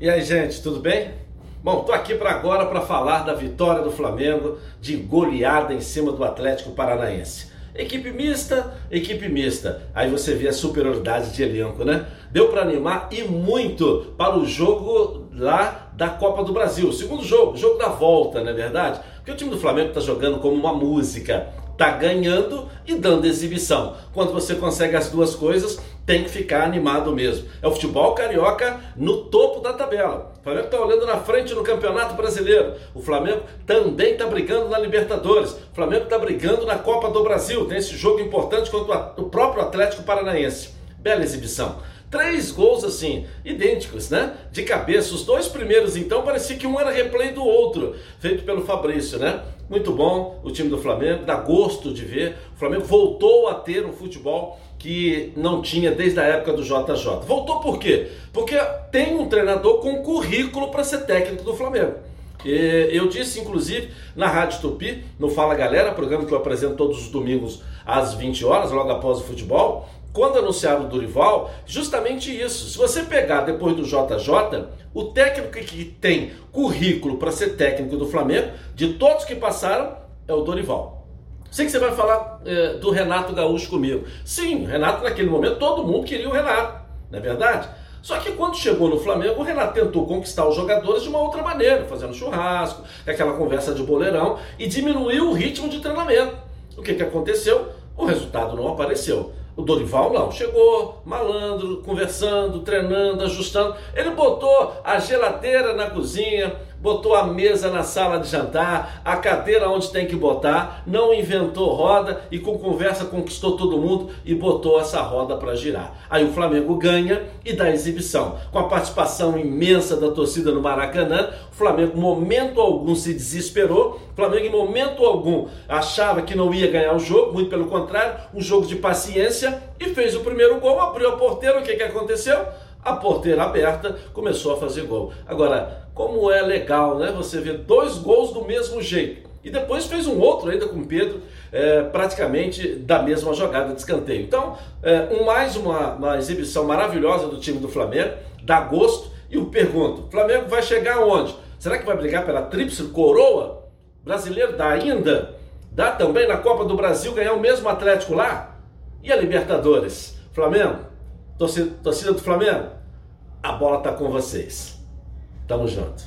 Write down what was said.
E aí, gente, tudo bem? Bom, tô aqui para agora para falar da vitória do Flamengo de goleada em cima do Atlético Paranaense. Equipe mista, equipe mista. Aí você vê a superioridade de elenco, né? Deu para animar e muito para o jogo lá da Copa do Brasil. Segundo jogo, jogo da volta, não é verdade? Porque o time do Flamengo está jogando como uma música tá ganhando e dando exibição. Quando você consegue as duas coisas, tem que ficar animado mesmo. É o futebol carioca no topo da tabela. O Flamengo está olhando na frente no Campeonato Brasileiro. O Flamengo também está brigando na Libertadores. O Flamengo está brigando na Copa do Brasil. Tem esse jogo importante contra o próprio Atlético Paranaense. Bela exibição. Três gols assim, idênticos, né? De cabeça. Os dois primeiros, então, parecia que um era replay do outro, feito pelo Fabrício, né? Muito bom o time do Flamengo, dá gosto de ver. O Flamengo voltou a ter um futebol que não tinha desde a época do JJ. Voltou por quê? Porque tem um treinador com currículo para ser técnico do Flamengo. Eu disse, inclusive, na Rádio Tupi, no Fala Galera, programa que eu apresento todos os domingos às 20 horas, logo após o futebol, quando anunciaram o Dorival, justamente isso. Se você pegar depois do JJ, o técnico que tem currículo para ser técnico do Flamengo, de todos que passaram, é o Dorival. Sei que você vai falar é, do Renato Gaúcho comigo. Sim, Renato naquele momento todo mundo queria o Renato, não é verdade? Só que quando chegou no Flamengo, o Renato tentou conquistar os jogadores de uma outra maneira, fazendo churrasco, aquela conversa de boleirão, e diminuiu o ritmo de treinamento. O que, que aconteceu? O resultado não apareceu. O Dorival não, chegou malandro, conversando, treinando, ajustando. Ele botou a geladeira na cozinha, botou a mesa na sala de jantar, a cadeira onde tem que botar, não inventou roda e com conversa conquistou todo mundo e botou essa roda para girar. Aí o Flamengo ganha e dá exibição. Com a participação imensa da torcida no Maracanã, o Flamengo, momento algum, se desesperou. O Flamengo, em momento algum, achava que não ia ganhar o jogo, muito pelo contrário, um jogo de paciência e fez o primeiro gol, abriu a porteira. O que, que aconteceu? A porteira aberta, começou a fazer gol. Agora, como é legal, né? Você vê dois gols do mesmo jeito. E depois fez um outro ainda com o Pedro, é, praticamente da mesma jogada de escanteio. Então, é, um, mais uma, uma exibição maravilhosa do time do Flamengo, dá gosto. E eu pergunto: Flamengo vai chegar aonde? Será que vai brigar pela tríplice coroa? Brasileiro dá ainda? Dá também na Copa do Brasil ganhar o mesmo Atlético lá? E a Libertadores? Flamengo? Torcida, torcida do Flamengo, a bola está com vocês. Tamo junto.